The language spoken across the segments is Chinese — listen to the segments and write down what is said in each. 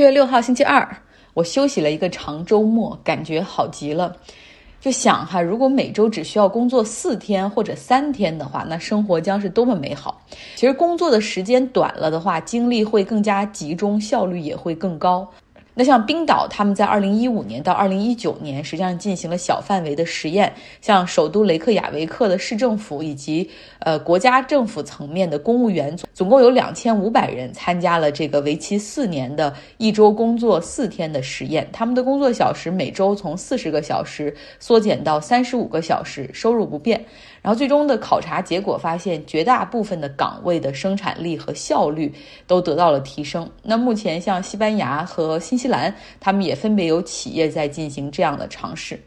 七月六号星期二，我休息了一个长周末，感觉好极了。就想哈，如果每周只需要工作四天或者三天的话，那生活将是多么美好。其实工作的时间短了的话，精力会更加集中，效率也会更高。那像冰岛，他们在二零一五年到二零一九年，实际上进行了小范围的实验。像首都雷克雅维克的市政府以及呃国家政府层面的公务员，总共有两千五百人参加了这个为期四年的一周工作四天的实验。他们的工作小时每周从四十个小时缩减到三十五个小时，收入不变。然后最终的考察结果发现，绝大部分的岗位的生产力和效率都得到了提升。那目前像西班牙和新西兰，他们也分别有企业在进行这样的尝试。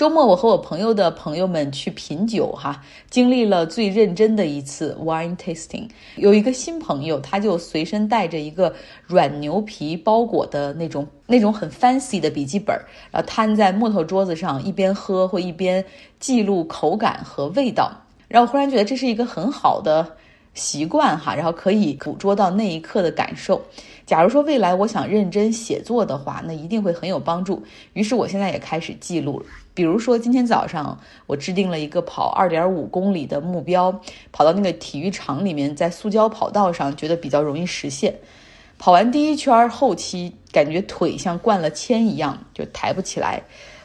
周末，我和我朋友的朋友们去品酒，哈，经历了最认真的一次 wine tasting。有一个新朋友，他就随身带着一个软牛皮包裹的那种那种很 fancy 的笔记本，然后摊在木头桌子上，一边喝会一边记录口感和味道。然后忽然觉得这是一个很好的习惯，哈，然后可以捕捉到那一刻的感受。假如说未来我想认真写作的话，那一定会很有帮助。于是我现在也开始记录了。比如说，今天早上我制定了一个跑二点五公里的目标，跑到那个体育场里面，在塑胶跑道上，觉得比较容易实现。跑完第一圈后期，感觉腿像灌了铅一样，就抬不起来。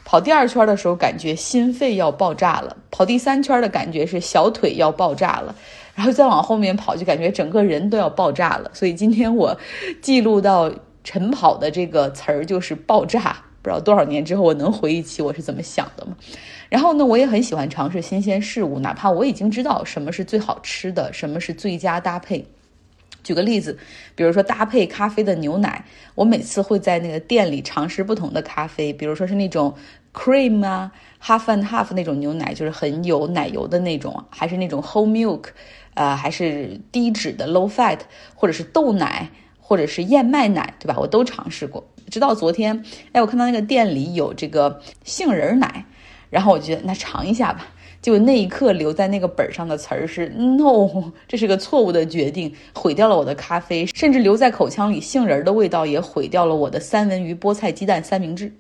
跑第二圈的时候，感觉心肺要爆炸了。跑第三圈的感觉是小腿要爆炸了。然后再往后面跑，就感觉整个人都要爆炸了。所以今天我记录到晨跑的这个词儿就是爆炸。不知道多少年之后我能回忆起我是怎么想的吗？然后呢，我也很喜欢尝试新鲜事物，哪怕我已经知道什么是最好吃的，什么是最佳搭配。举个例子，比如说搭配咖啡的牛奶，我每次会在那个店里尝试不同的咖啡，比如说是那种 cream 啊，half and half 那种牛奶，就是很有奶油的那种，还是那种 whole milk，呃，还是低脂的 low fat，或者是豆奶，或者是燕麦奶，对吧？我都尝试过。直到昨天，哎，我看到那个店里有这个杏仁奶，然后我觉得那尝一下吧。结果那一刻留在那个本上的词儿是 “no”，这是个错误的决定，毁掉了我的咖啡，甚至留在口腔里杏仁的味道也毁掉了我的三文鱼菠菜鸡蛋三明治。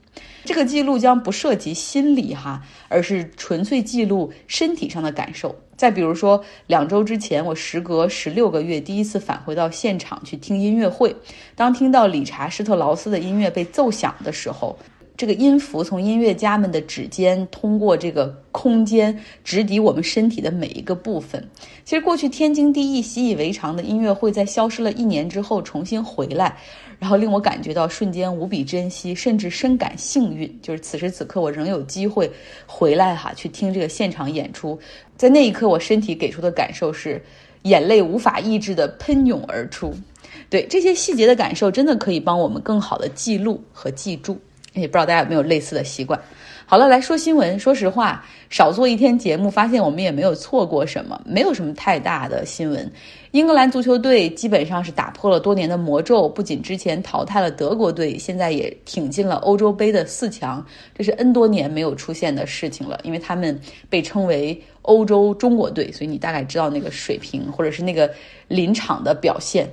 这个记录将不涉及心理哈，而是纯粹记录身体上的感受。再比如说，两周之前，我时隔十六个月第一次返回到现场去听音乐会。当听到理查施特劳斯的音乐被奏响的时候，这个音符从音乐家们的指尖通过这个空间直抵我们身体的每一个部分。其实，过去天经地义、习以为常的音乐会在消失了一年之后重新回来。然后令我感觉到瞬间无比珍惜，甚至深感幸运。就是此时此刻，我仍有机会回来哈，去听这个现场演出。在那一刻，我身体给出的感受是眼泪无法抑制的喷涌而出。对这些细节的感受，真的可以帮我们更好的记录和记住。也不知道大家有没有类似的习惯。好了，来说新闻。说实话，少做一天节目，发现我们也没有错过什么，没有什么太大的新闻。英格兰足球队基本上是打破了多年的魔咒，不仅之前淘汰了德国队，现在也挺进了欧洲杯的四强，这是 N 多年没有出现的事情了。因为他们被称为欧洲中国队，所以你大概知道那个水平或者是那个临场的表现。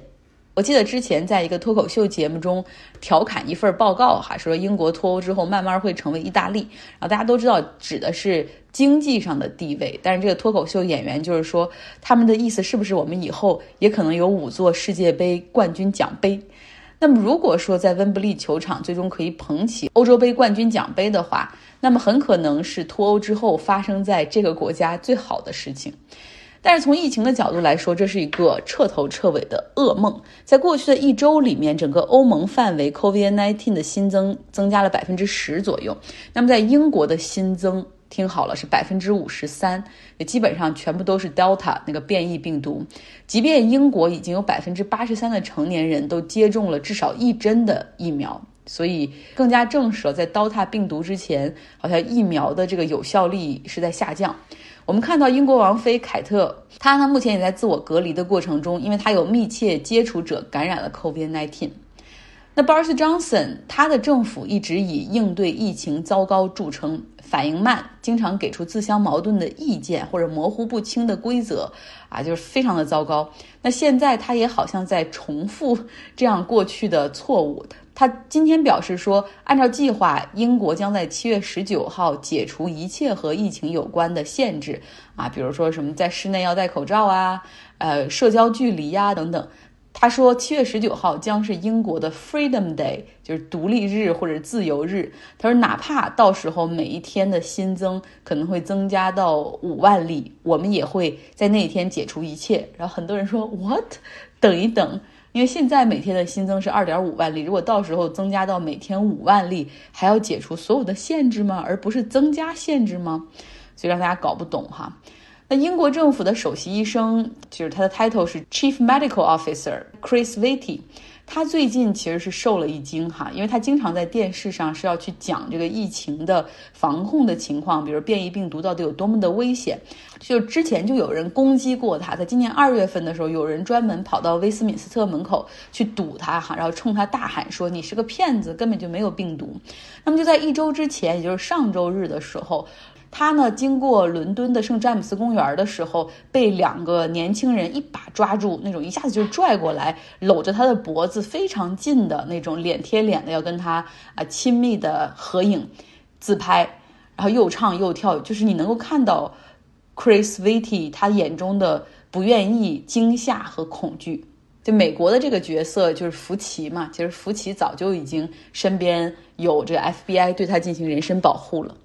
我记得之前在一个脱口秀节目中调侃一份报告，哈，说英国脱欧之后慢慢会成为意大利，然后大家都知道指的是经济上的地位，但是这个脱口秀演员就是说他们的意思是不是我们以后也可能有五座世界杯冠军奖杯？那么如果说在温布利球场最终可以捧起欧洲杯冠军奖杯的话，那么很可能是脱欧之后发生在这个国家最好的事情。但是从疫情的角度来说，这是一个彻头彻尾的噩梦。在过去的一周里面，整个欧盟范围 COVID-19 的新增增加了百分之十左右。那么在英国的新增，听好了，是百分之五十三，也基本上全部都是 Delta 那个变异病毒。即便英国已经有百分之八十三的成年人都接种了至少一针的疫苗，所以更加证实了在 Delta 病毒之前，好像疫苗的这个有效力是在下降。我们看到英国王妃凯特，她呢目前也在自我隔离的过程中，因为她有密切接触者感染了 COVID-19。那 Boris Johnson，他的政府一直以应对疫情糟糕著称，反应慢，经常给出自相矛盾的意见或者模糊不清的规则，啊，就是非常的糟糕。那现在他也好像在重复这样过去的错误。他今天表示说，按照计划，英国将在七月十九号解除一切和疫情有关的限制啊，比如说什么在室内要戴口罩啊，呃，社交距离呀等等。他说，七月十九号将是英国的 Freedom Day，就是独立日或者自由日。他说，哪怕到时候每一天的新增可能会增加到五万例，我们也会在那一天解除一切。然后很多人说，What？等一等。因为现在每天的新增是二点五万例，如果到时候增加到每天五万例，还要解除所有的限制吗？而不是增加限制吗？所以让大家搞不懂哈。那英国政府的首席医生就是他的 title 是 Chief Medical Officer Chris witti。他最近其实是受了一惊哈，因为他经常在电视上是要去讲这个疫情的防控的情况，比如变异病毒到底有多么的危险。就之前就有人攻击过他，在今年二月份的时候，有人专门跑到威斯敏斯特门口去堵他哈，然后冲他大喊说：“你是个骗子，根本就没有病毒。”那么就在一周之前，也就是上周日的时候。他呢，经过伦敦的圣詹姆斯公园的时候，被两个年轻人一把抓住，那种一下子就拽过来，搂着他的脖子，非常近的那种，脸贴脸的要跟他啊亲密的合影、自拍，然后又唱又跳，就是你能够看到 Chris v i t t y 他眼中的不愿意、惊吓和恐惧。就美国的这个角色就是福奇嘛，其实福奇早就已经身边有这个 FBI 对他进行人身保护了。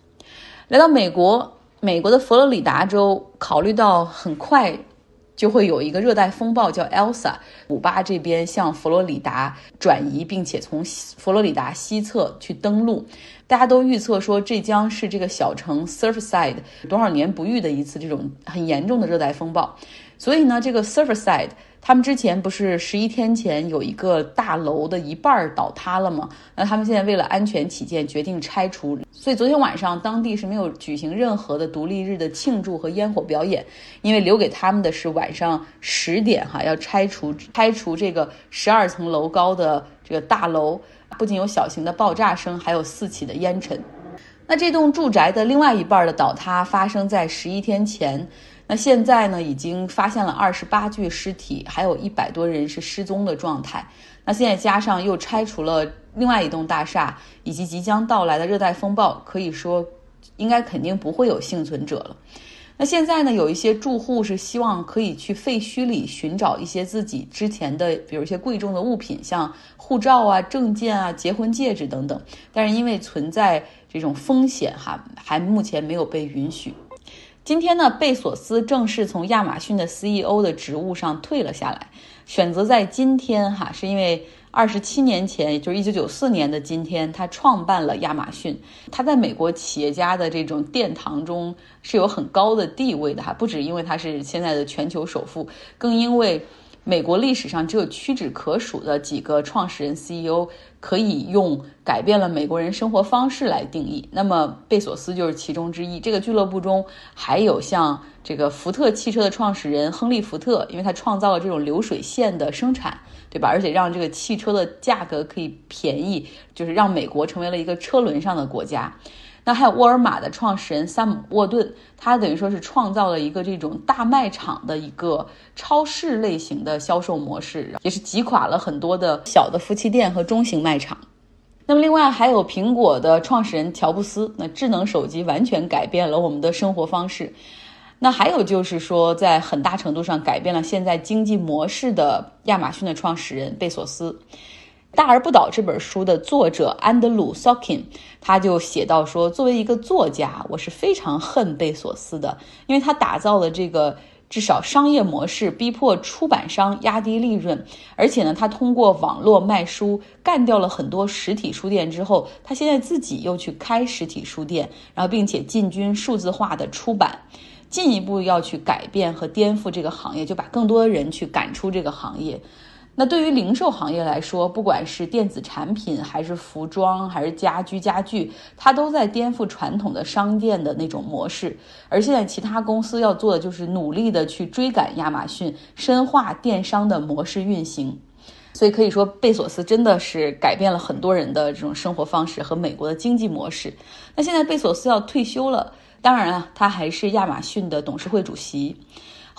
来到美国，美国的佛罗里达州，考虑到很快就会有一个热带风暴叫 Elsa，古巴这边向佛罗里达转移，并且从佛罗里达西侧去登陆，大家都预测说这将是这个小城 Surfside 多少年不遇的一次这种很严重的热带风暴，所以呢，这个 Surfside。他们之前不是十一天前有一个大楼的一半倒塌了吗？那他们现在为了安全起见，决定拆除。所以昨天晚上当地是没有举行任何的独立日的庆祝和烟火表演，因为留给他们的是晚上十点哈要拆除拆除这个十二层楼高的这个大楼，不仅有小型的爆炸声，还有四起的烟尘。那这栋住宅的另外一半的倒塌发生在十一天前。那现在呢，已经发现了二十八具尸体，还有一百多人是失踪的状态。那现在加上又拆除了另外一栋大厦，以及即将到来的热带风暴，可以说应该肯定不会有幸存者了。那现在呢，有一些住户是希望可以去废墟里寻找一些自己之前的，比如一些贵重的物品，像护照啊、证件啊、结婚戒指等等，但是因为存在这种风险哈，还目前没有被允许。今天呢，贝索斯正式从亚马逊的 CEO 的职务上退了下来，选择在今天哈，是因为二十七年前，也就是一九九四年的今天，他创办了亚马逊。他在美国企业家的这种殿堂中是有很高的地位的哈，不止因为他是现在的全球首富，更因为。美国历史上只有屈指可数的几个创始人 CEO 可以用改变了美国人生活方式来定义，那么贝索斯就是其中之一。这个俱乐部中还有像这个福特汽车的创始人亨利·福特，因为他创造了这种流水线的生产，对吧？而且让这个汽车的价格可以便宜，就是让美国成为了一个车轮上的国家。那还有沃尔玛的创始人萨姆沃顿，他等于说是创造了一个这种大卖场的一个超市类型的销售模式，也是击垮了很多的小的夫妻店和中型卖场。那么另外还有苹果的创始人乔布斯，那智能手机完全改变了我们的生活方式。那还有就是说，在很大程度上改变了现在经济模式的亚马逊的创始人贝索斯。大而不倒这本书的作者安德鲁·索金，他就写到说：“作为一个作家，我是非常恨贝索斯的，因为他打造了这个至少商业模式，逼迫出版商压低利润，而且呢，他通过网络卖书干掉了很多实体书店之后，他现在自己又去开实体书店，然后并且进军数字化的出版，进一步要去改变和颠覆这个行业，就把更多的人去赶出这个行业。”那对于零售行业来说，不管是电子产品，还是服装，还是家居家具，它都在颠覆传统的商店的那种模式。而现在，其他公司要做的就是努力的去追赶亚马逊，深化电商的模式运行。所以可以说，贝索斯真的是改变了很多人的这种生活方式和美国的经济模式。那现在贝索斯要退休了，当然了，他还是亚马逊的董事会主席。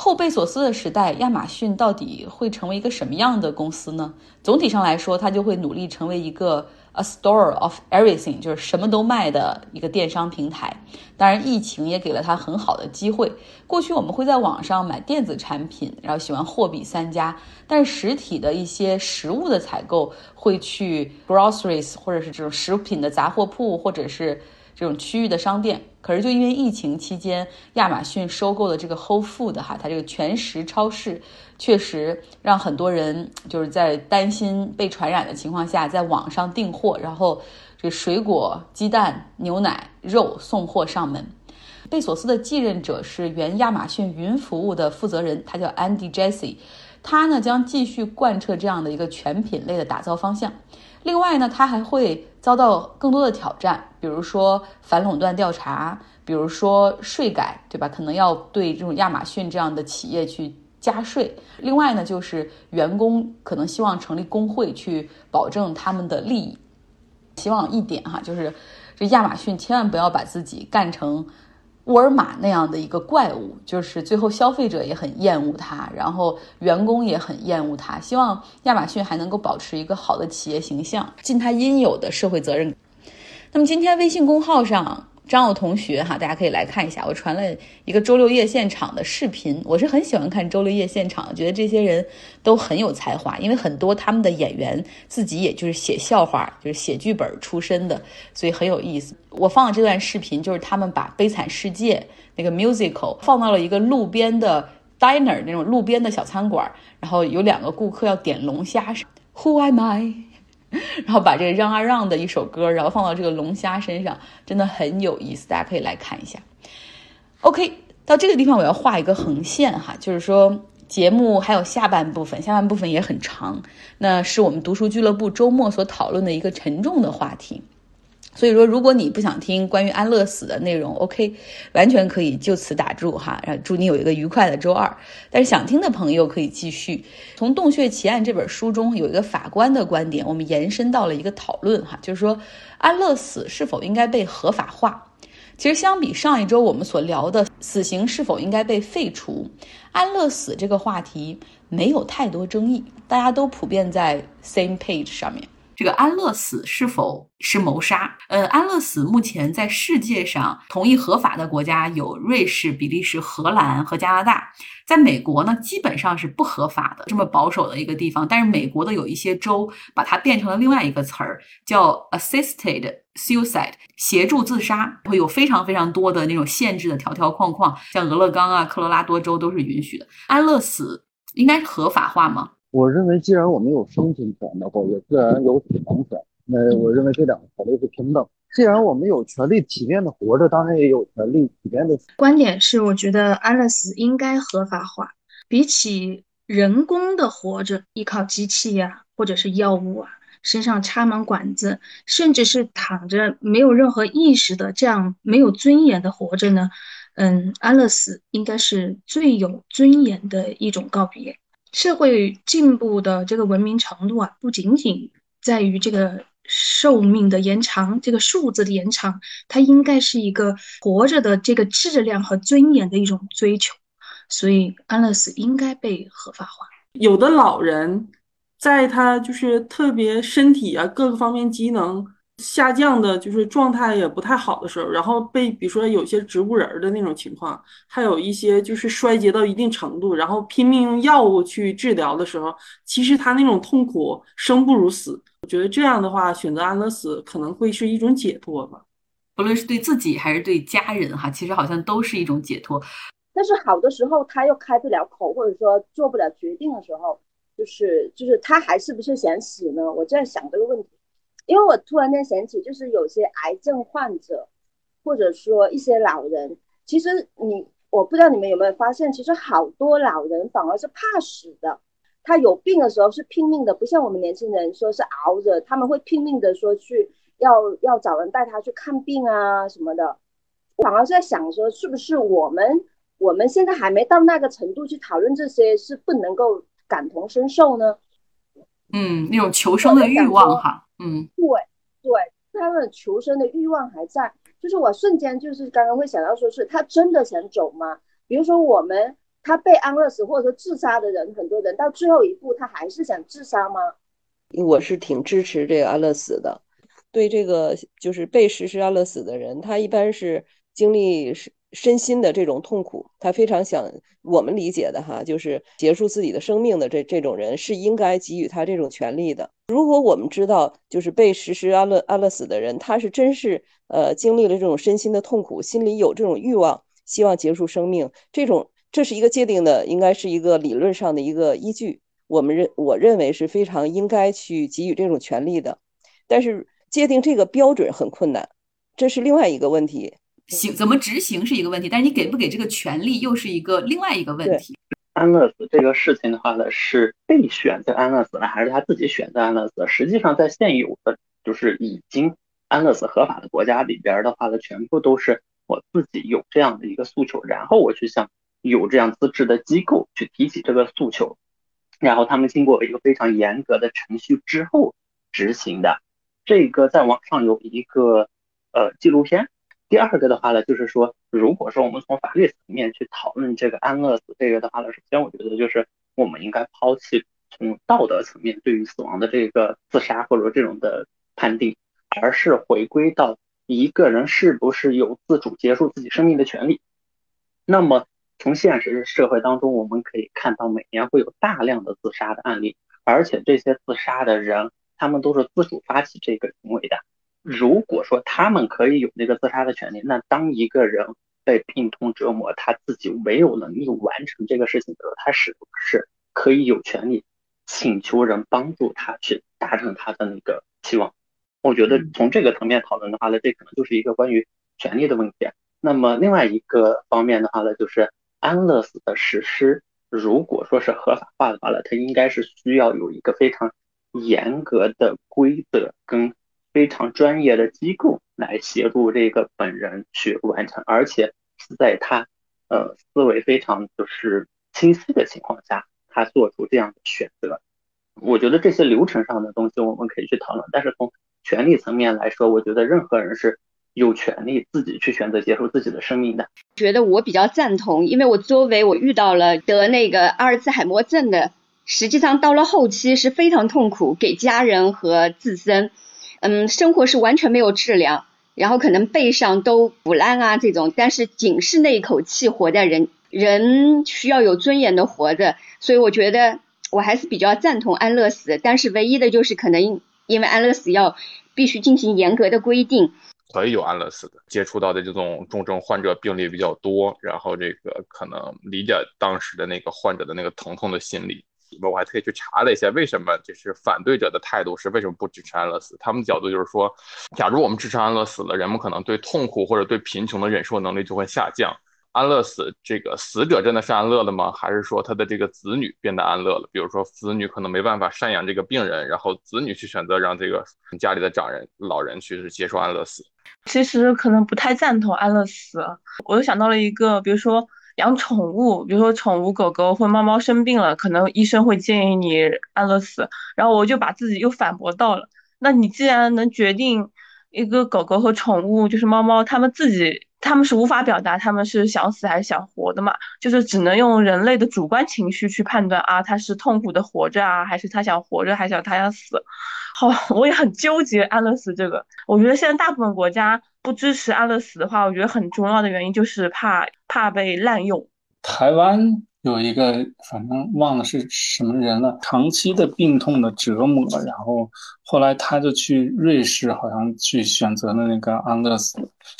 后贝索斯的时代，亚马逊到底会成为一个什么样的公司呢？总体上来说，它就会努力成为一个。A store of everything，就是什么都卖的一个电商平台。当然，疫情也给了它很好的机会。过去我们会在网上买电子产品，然后喜欢货比三家，但是实体的一些食物的采购会去 groceries，或者是这种食品的杂货铺，或者是。这种区域的商店，可是就因为疫情期间，亚马逊收购的这个 Whole Food 哈，它这个全食超市，确实让很多人就是在担心被传染的情况下，在网上订货，然后这水果、鸡蛋、牛奶、肉送货上门。贝索斯的继任者是原亚马逊云服务的负责人，他叫 Andy Jassy，他呢将继续贯彻这样的一个全品类的打造方向。另外呢，他还会遭到更多的挑战，比如说反垄断调查，比如说税改，对吧？可能要对这种亚马逊这样的企业去加税。另外呢，就是员工可能希望成立工会去保证他们的利益。希望一点哈，就是这亚马逊千万不要把自己干成。沃尔玛那样的一个怪物，就是最后消费者也很厌恶它，然后员工也很厌恶它。希望亚马逊还能够保持一个好的企业形象，尽它应有的社会责任。那么今天微信公号上。张奥同学，哈，大家可以来看一下，我传了一个周六夜现场的视频。我是很喜欢看周六夜现场，觉得这些人都很有才华，因为很多他们的演员自己也就是写笑话，就是写剧本出身的，所以很有意思。我放的这段视频就是他们把《悲惨世界》那个 musical 放到了一个路边的 diner 那种路边的小餐馆，然后有两个顾客要点龙虾，Who am I？然后把这个让啊让的一首歌，然后放到这个龙虾身上，真的很有意思，大家可以来看一下。OK，到这个地方我要画一个横线哈，就是说节目还有下半部分，下半部分也很长，那是我们读书俱乐部周末所讨论的一个沉重的话题。所以说，如果你不想听关于安乐死的内容，OK，完全可以就此打住哈。然后祝你有一个愉快的周二。但是想听的朋友可以继续从《洞穴奇案》这本书中有一个法官的观点，我们延伸到了一个讨论哈，就是说安乐死是否应该被合法化？其实相比上一周我们所聊的死刑是否应该被废除，安乐死这个话题没有太多争议，大家都普遍在 same page 上面。这个安乐死是否是谋杀？呃，安乐死目前在世界上同意合法的国家有瑞士、比利时、荷兰和加拿大。在美国呢，基本上是不合法的，这么保守的一个地方。但是美国的有一些州把它变成了另外一个词儿，叫 assisted suicide，协助自杀，会有非常非常多的那种限制的条条框框，像俄勒冈啊、科罗拉多州都是允许的。安乐死应该是合法化吗？我认为，既然我们有生存权的话，也自然有死亡权。那我认为这两个权利是平等。既然我们有权利体面的活着，当然也有权利体面的。观点是，我觉得安乐死应该合法化。比起人工的活着，依靠机器呀，或者是药物啊，身上插满管子，甚至是躺着没有任何意识的这样没有尊严的活着呢？嗯，安乐死应该是最有尊严的一种告别。社会进步的这个文明程度啊，不仅仅在于这个寿命的延长，这个数字的延长，它应该是一个活着的这个质量和尊严的一种追求。所以，安乐死应该被合法化。有的老人，在他就是特别身体啊各个方面机能。下降的就是状态也不太好的时候，然后被比如说有些植物人的那种情况，还有一些就是衰竭到一定程度，然后拼命用药物去治疗的时候，其实他那种痛苦生不如死。我觉得这样的话，选择安乐死可能会是一种解脱吧，不论是对自己还是对家人哈，其实好像都是一种解脱。但是好的时候他又开不了口，或者说做不了决定的时候，就是就是他还是不是想死呢？我在想这个问题。因为我突然间想起，就是有些癌症患者，或者说一些老人，其实你我不知道你们有没有发现，其实好多老人反而是怕死的。他有病的时候是拼命的，不像我们年轻人说是熬着，他们会拼命的说去要要找人带他去看病啊什么的。反而是在想说，是不是我们我们现在还没到那个程度去讨论这些，是不能够感同身受呢？嗯，那种求生的欲望哈。嗯，对对，他们求生的欲望还在，就是我瞬间就是刚刚会想到说，是他真的想走吗？比如说我们他被安乐死或者说自杀的人，很多人到最后一步他还是想自杀吗？我是挺支持这个安乐死的。对这个就是被实施安乐死的人，他一般是经历身心的这种痛苦，他非常想我们理解的哈，就是结束自己的生命的这这种人是应该给予他这种权利的。如果我们知道就是被实施安乐安乐死的人，他是真是呃经历了这种身心的痛苦，心里有这种欲望，希望结束生命，这种这是一个界定的，应该是一个理论上的一个依据。我们认我认为是非常应该去给予这种权利的，但是。界定这个标准很困难，这是另外一个问题。行，怎么执行是一个问题，但是你给不给这个权利又是一个另外一个问题。安乐死这个事情的话呢，是被选择安乐死了，还是他自己选择安乐死？实际上，在现有的就是已经安乐死合法的国家里边的话呢，全部都是我自己有这样的一个诉求，然后我去向有这样资质的机构去提起这个诉求，然后他们经过一个非常严格的程序之后执行的。这个在网上有一个呃纪录片。第二个的话呢，就是说，如果说我们从法律层面去讨论这个安乐死这个的话呢，首先我觉得就是我们应该抛弃从道德层面对于死亡的这个自杀或者这种的判定，而是回归到一个人是不是有自主结束自己生命的权利。那么从现实社会当中，我们可以看到每年会有大量的自杀的案例，而且这些自杀的人。他们都是自主发起这个行为的。如果说他们可以有那个自杀的权利，那当一个人被病痛折磨，他自己没有能力完成这个事情的时候，他是不是可以有权利请求人帮助他去达成他的那个期望？我觉得从这个层面讨论的话呢，这可能就是一个关于权利的问题。那么另外一个方面的话呢，就是安乐死的实施，如果说是合法化的话呢，它应该是需要有一个非常。严格的规则跟非常专业的机构来协助这个本人去完成，而且是在他呃思维非常就是清晰的情况下，他做出这样的选择。我觉得这些流程上的东西我们可以去讨论，但是从权利层面来说，我觉得任何人是有权利自己去选择结束自己的生命的。觉得我比较赞同，因为我周围我遇到了得那个阿尔兹海默症的。实际上到了后期是非常痛苦，给家人和自身，嗯，生活是完全没有质量，然后可能背上都腐烂啊这种。但是仅是那一口气活在人，人需要有尊严的活着，所以我觉得我还是比较赞同安乐死。但是唯一的就是可能因为安乐死要必须进行严格的规定，可以有安乐死的。接触到的这种重症患者病例比较多，然后这个可能理解当时的那个患者的那个疼痛的心理。我还特意去查了一下，为什么就是反对者的态度是为什么不支持安乐死？他们的角度就是说，假如我们支持安乐死了，人们可能对痛苦或者对贫穷的忍受能力就会下降。安乐死，这个死者真的是安乐了吗？还是说他的这个子女变得安乐了？比如说子女可能没办法赡养这个病人，然后子女去选择让这个家里的长人、老人去接受安乐死。其实可能不太赞同安乐死。我又想到了一个，比如说。养宠物，比如说宠物狗狗或猫猫生病了，可能医生会建议你安乐死。然后我就把自己又反驳到了，那你既然能决定一个狗狗和宠物，就是猫猫，它们自己它们是无法表达它们是想死还是想活的嘛？就是只能用人类的主观情绪去判断啊，它是痛苦的活着啊，还是它想活着，还是它想死？好，我也很纠结安乐死这个。我觉得现在大部分国家不支持安乐死的话，我觉得很重要的原因就是怕怕被滥用。台湾有一个，反正忘了是什么人了，长期的病痛的折磨，然后后来他就去瑞士，好像去选择了那个安乐死，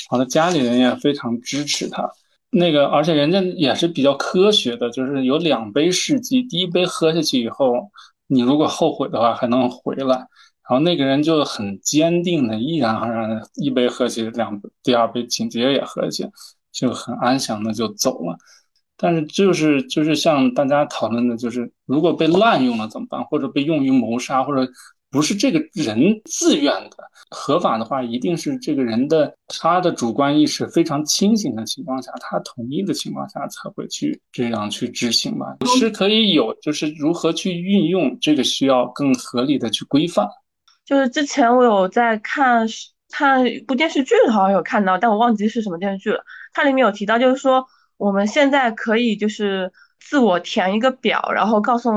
然后家里人也非常支持他。那个而且人家也是比较科学的，就是有两杯试剂，第一杯喝下去以后，你如果后悔的话还能回来。然后那个人就很坚定的，毅然而然的一杯喝起，两第二杯紧接着也喝起，就很安详的就走了。但是就是就是像大家讨论的，就是如果被滥用了怎么办？或者被用于谋杀，或者不是这个人自愿的，合法的话，一定是这个人的他的主观意识非常清醒的情况下，他同意的情况下才会去这样去执行吧。是可以有，就是如何去运用这个需要更合理的去规范。就是之前我有在看看一部电视剧，好像有看到，但我忘记是什么电视剧了。它里面有提到，就是说我们现在可以就是自我填一个表，然后告诉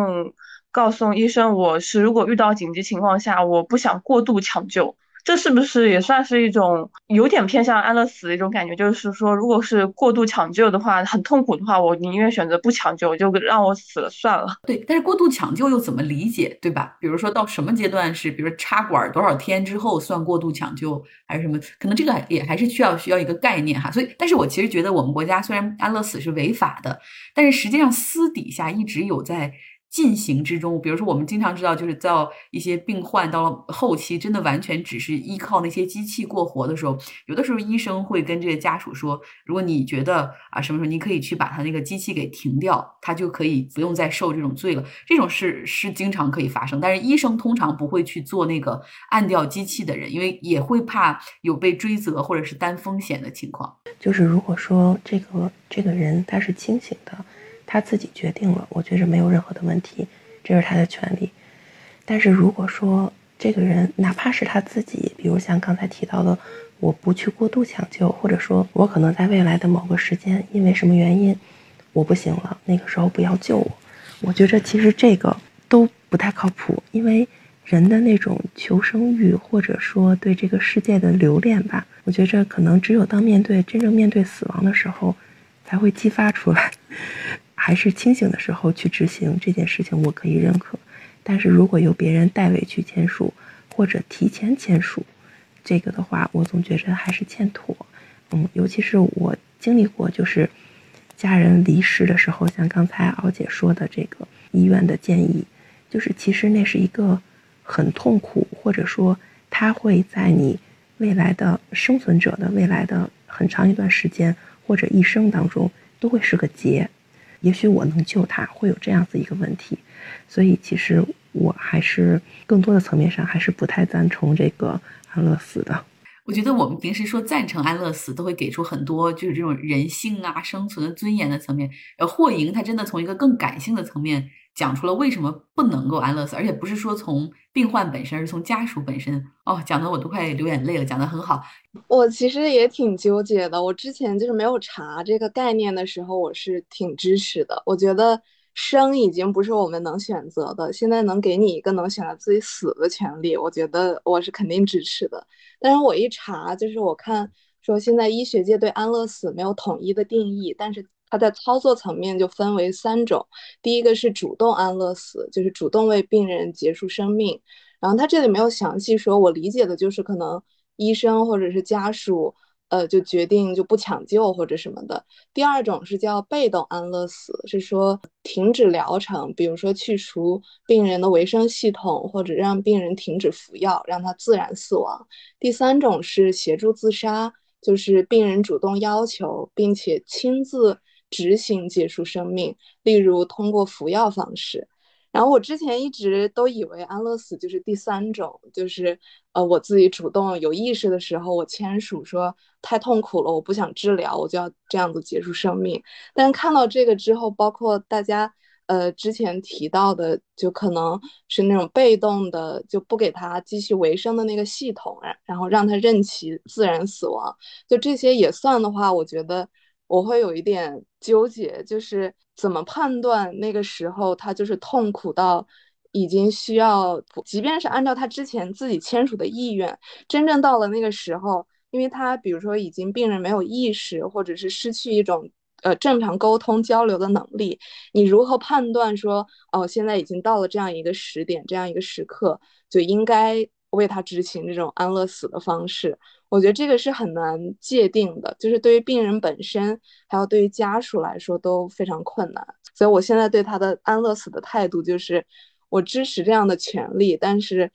告诉医生，我是如果遇到紧急情况下，我不想过度抢救。这是不是也算是一种有点偏向安乐死的一种感觉？就是说，如果是过度抢救的话，很痛苦的话，我宁愿选择不抢救，就让我死了算了。对，但是过度抢救又怎么理解，对吧？比如说到什么阶段是，比如插管多少天之后算过度抢救，还是什么？可能这个也还是需要需要一个概念哈。所以，但是我其实觉得我们国家虽然安乐死是违法的，但是实际上私底下一直有在。进行之中，比如说我们经常知道，就是在一些病患到了后期，真的完全只是依靠那些机器过活的时候，有的时候医生会跟这个家属说，如果你觉得啊什么时候你可以去把他那个机器给停掉，他就可以不用再受这种罪了。这种事是经常可以发生，但是医生通常不会去做那个按掉机器的人，因为也会怕有被追责或者是担风险的情况。就是如果说这个这个人他是清醒的。他自己决定了，我觉着没有任何的问题，这是他的权利。但是如果说这个人哪怕是他自己，比如像刚才提到的，我不去过度抢救，或者说我可能在未来的某个时间因为什么原因我不行了，那个时候不要救我，我觉着其实这个都不太靠谱，因为人的那种求生欲或者说对这个世界的留恋吧，我觉着可能只有当面对真正面对死亡的时候才会激发出来。还是清醒的时候去执行这件事情，我可以认可。但是如果由别人代为去签署，或者提前签署，这个的话，我总觉着还是欠妥。嗯，尤其是我经历过，就是家人离世的时候，像刚才敖姐说的这个医院的建议，就是其实那是一个很痛苦，或者说他会在你未来的生存者的未来的很长一段时间或者一生当中都会是个结。也许我能救他，会有这样子一个问题，所以其实我还是更多的层面上还是不太赞成这个安乐死的。我觉得我们平时说赞成安乐死，都会给出很多就是这种人性啊、生存的尊严的层面。呃，霍莹他真的从一个更感性的层面讲出了为什么不能够安乐死，而且不是说从病患本身，而是从家属本身。哦，讲的我都快流眼泪了，讲的很好。我其实也挺纠结的，我之前就是没有查这个概念的时候，我是挺支持的。我觉得。生已经不是我们能选择的，现在能给你一个能选择自己死的权利，我觉得我是肯定支持的。但是我一查，就是我看说现在医学界对安乐死没有统一的定义，但是它在操作层面就分为三种。第一个是主动安乐死，就是主动为病人结束生命。然后他这里没有详细说，我理解的就是可能医生或者是家属。呃，就决定就不抢救或者什么的。第二种是叫被动安乐死，是说停止疗程，比如说去除病人的维生系统，或者让病人停止服药，让他自然死亡。第三种是协助自杀，就是病人主动要求并且亲自执行结束生命，例如通过服药方式。然后我之前一直都以为安乐死就是第三种，就是呃我自己主动有意识的时候，我签署说太痛苦了，我不想治疗，我就要这样子结束生命。但看到这个之后，包括大家呃之前提到的，就可能是那种被动的，就不给他继续维生的那个系统，然后让他任其自然死亡，就这些也算的话，我觉得。我会有一点纠结，就是怎么判断那个时候他就是痛苦到已经需要，即便是按照他之前自己签署的意愿，真正到了那个时候，因为他比如说已经病人没有意识，或者是失去一种呃正常沟通交流的能力，你如何判断说哦现在已经到了这样一个时点，这样一个时刻就应该为他执行这种安乐死的方式？我觉得这个是很难界定的，就是对于病人本身，还有对于家属来说都非常困难。所以我现在对他的安乐死的态度就是，我支持这样的权利，但是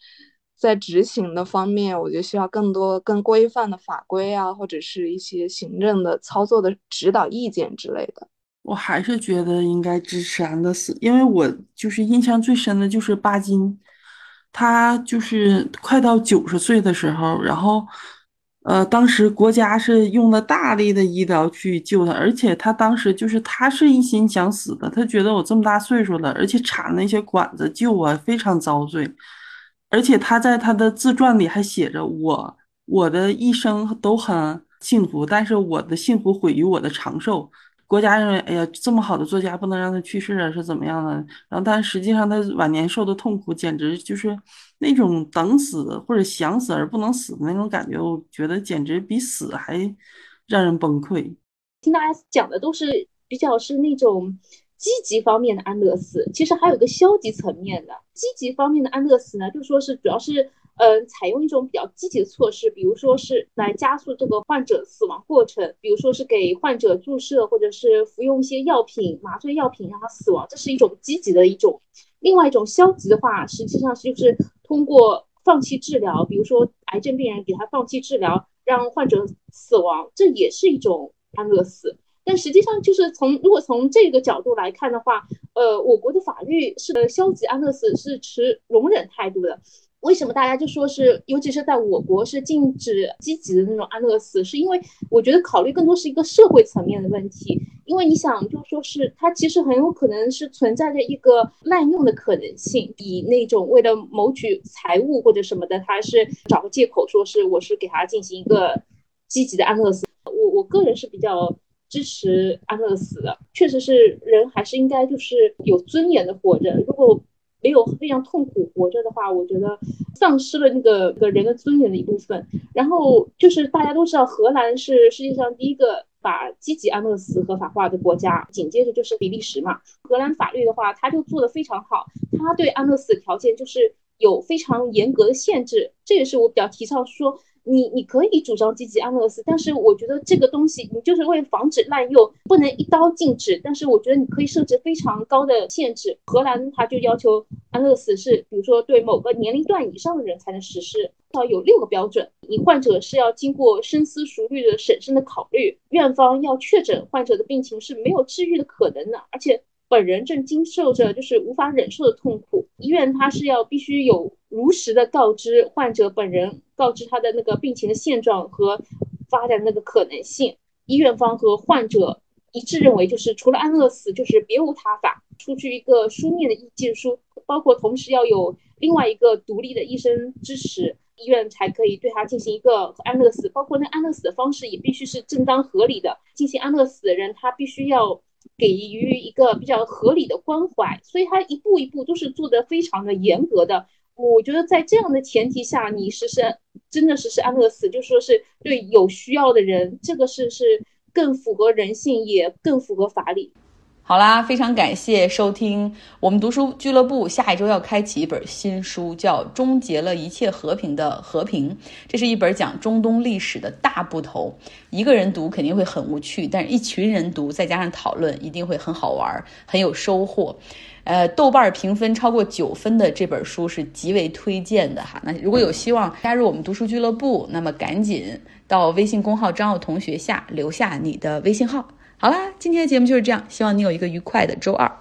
在执行的方面，我觉得需要更多更规范的法规啊，或者是一些行政的操作的指导意见之类的。我还是觉得应该支持安乐死，因为我就是印象最深的就是巴金，他就是快到九十岁的时候，然后。呃，当时国家是用了大力的医疗去救他，而且他当时就是他是一心想死的，他觉得我这么大岁数了，而且插那些管子救我非常遭罪，而且他在他的自传里还写着我我的一生都很幸福，但是我的幸福毁于我的长寿，国家认为，哎呀，这么好的作家不能让他去世啊，是怎么样的？然后，但实际上他晚年受的痛苦，简直就是那种等死或者想死而不能死的那种感觉，我觉得简直比死还让人崩溃。听大家讲的都是比较是那种。积极方面的安乐死，其实还有个消极层面的。积极方面的安乐死呢，就说是主要是，嗯，采用一种比较积极的措施，比如说是来加速这个患者死亡过程，比如说是给患者注射或者是服用一些药品、麻醉药品让他死亡，这是一种积极的一种。另外一种消极的话，实际上是就是通过放弃治疗，比如说癌症病人给他放弃治疗，让患者死亡，这也是一种安乐死。但实际上，就是从如果从这个角度来看的话，呃，我国的法律是消极安乐死是持容忍态度的。为什么大家就说是，尤其是在我国是禁止积极的那种安乐死？是因为我觉得考虑更多是一个社会层面的问题。因为你想，就说是它其实很有可能是存在着一个滥用的可能性，以那种为了谋取财物或者什么的，他是找个借口说是我是给他进行一个积极的安乐死。我我个人是比较。支持安乐死的，确实是人还是应该就是有尊严的活着。如果没有非常痛苦活着的话，我觉得丧失了那个个人的尊严的一部分。然后就是大家都知道，荷兰是世界上第一个把积极安乐死合法化的国家，紧接着就是比利时嘛。荷兰法律的话，它就做得非常好，它对安乐死的条件就是有非常严格的限制。这也是我比较提倡说。你你可以主张积极安乐死，但是我觉得这个东西你就是为了防止滥用，不能一刀禁止。但是我觉得你可以设置非常高的限制。荷兰他就要求安乐死是，比如说对某个年龄段以上的人才能实施，要有六个标准。你患者是要经过深思熟虑的审慎的考虑，院方要确诊患者的病情是没有治愈的可能的，而且。本人正经受着就是无法忍受的痛苦，医院他是要必须有如实的告知患者本人，告知他的那个病情的现状和发展那个可能性。医院方和患者一致认为，就是除了安乐死，就是别无他法。出具一个书面的意见书，包括同时要有另外一个独立的医生支持，医院才可以对他进行一个安乐死。包括那安乐死的方式也必须是正当合理的。进行安乐死的人，他必须要。给予一个比较合理的关怀，所以他一步一步都是做的非常的严格的。我觉得在这样的前提下，你实施真的实施安乐死，就说是对有需要的人，这个是是更符合人性，也更符合法理。好啦，非常感谢收听我们读书俱乐部。下一周要开启一本新书，叫《终结了一切和平的和平》。这是一本讲中东历史的大部头。一个人读肯定会很无趣，但是一群人读，再加上讨论，一定会很好玩，很有收获。呃，豆瓣评分超过九分的这本书是极为推荐的哈。那如果有希望加入我们读书俱乐部，那么赶紧到微信公号张奥同学下留下你的微信号。好啦，今天的节目就是这样，希望你有一个愉快的周二。